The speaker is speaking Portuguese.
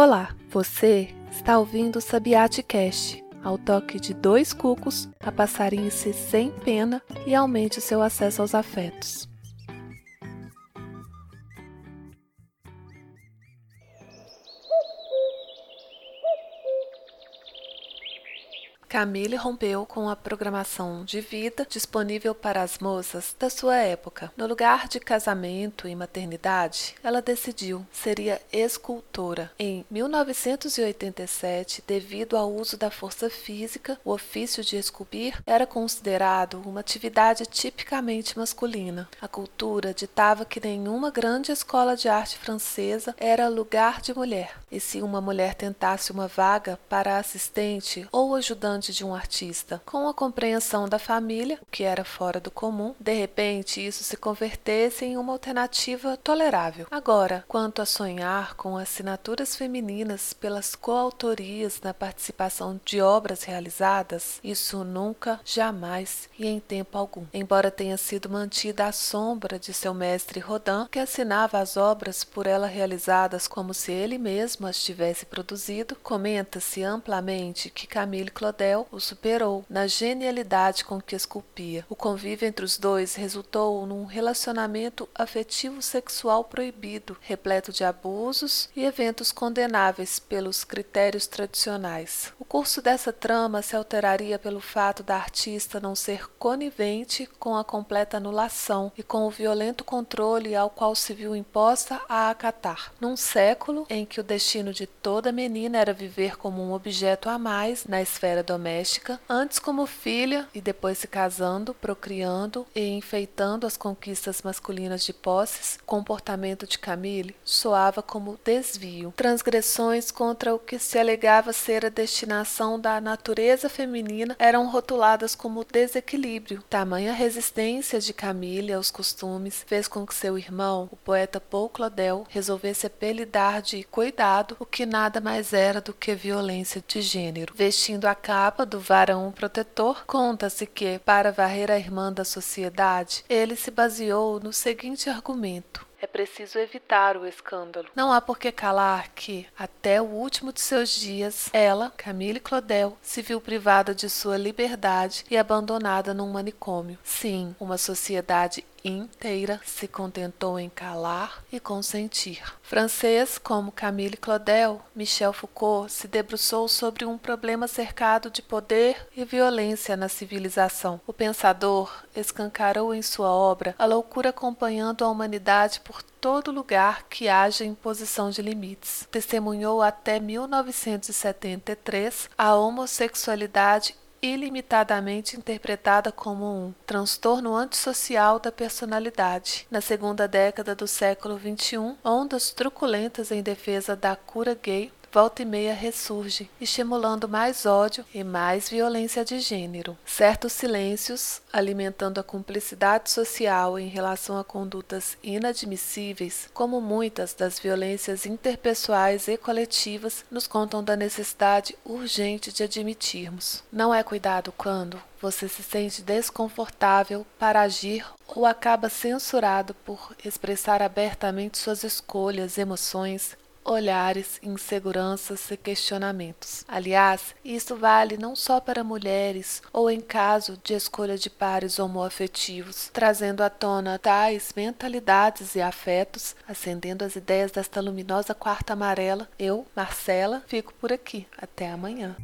Olá, você está ouvindo o Sabiate Cast. Ao toque de dois cucos, apassarinhe-se sem pena e aumente o seu acesso aos afetos. Camille rompeu com a programação de vida disponível para as moças da sua época. No lugar de casamento e maternidade, ela decidiu seria escultora. Em 1987, devido ao uso da força física, o ofício de esculpir era considerado uma atividade tipicamente masculina. A cultura ditava que nenhuma grande escola de arte francesa era lugar de mulher. E se uma mulher tentasse uma vaga para assistente ou ajudante de um artista. Com a compreensão da família, o que era fora do comum, de repente isso se convertesse em uma alternativa tolerável. Agora, quanto a sonhar com assinaturas femininas pelas coautorias na participação de obras realizadas, isso nunca, jamais e em tempo algum. Embora tenha sido mantida a sombra de seu mestre Rodin, que assinava as obras por ela realizadas como se ele mesmo as tivesse produzido, comenta-se amplamente que Camille Claudel o superou na genialidade com que esculpia. O convívio entre os dois resultou num relacionamento afetivo sexual proibido, repleto de abusos e eventos condenáveis pelos critérios tradicionais. O curso dessa trama se alteraria pelo fato da artista não ser conivente com a completa anulação e com o violento controle ao qual se viu imposta a acatar. Num século em que o destino de toda menina era viver como um objeto a mais na esfera doméstica, doméstica, antes como filha e depois se casando, procriando e enfeitando as conquistas masculinas de posses, comportamento de Camille soava como desvio, transgressões contra o que se alegava ser a destinação da natureza feminina eram rotuladas como desequilíbrio. Tamanha resistência de Camille aos costumes fez com que seu irmão, o poeta Paul Claudel, resolvesse apelidar de cuidado o que nada mais era do que violência de gênero, vestindo a capa capa do varão protetor, conta-se que, para varrer a irmã da sociedade, ele se baseou no seguinte argumento: é preciso evitar o escândalo. Não há por que calar que, até o último de seus dias, ela, Camille Claudel, se viu privada de sua liberdade e abandonada num manicômio. Sim, uma sociedade inteira se contentou em calar e consentir. Francês como Camille Claudel, Michel Foucault se debruçou sobre um problema cercado de poder e violência na civilização. O pensador escancarou em sua obra a loucura acompanhando a humanidade por todo lugar que haja imposição de limites. Testemunhou até 1973 a homossexualidade ilimitadamente interpretada como um transtorno antissocial da personalidade. Na segunda década do século XXI, ondas truculentas em defesa da cura gay volta e meia ressurge, estimulando mais ódio e mais violência de gênero. Certos silêncios, alimentando a cumplicidade social em relação a condutas inadmissíveis, como muitas das violências interpessoais e coletivas, nos contam da necessidade urgente de admitirmos. Não é cuidado quando você se sente desconfortável para agir ou acaba censurado por expressar abertamente suas escolhas, emoções, olhares, inseguranças e questionamentos. Aliás, isso vale não só para mulheres ou em caso de escolha de pares homoafetivos, trazendo à tona tais mentalidades e afetos, acendendo as ideias desta luminosa quarta amarela. Eu, Marcela, fico por aqui. Até amanhã.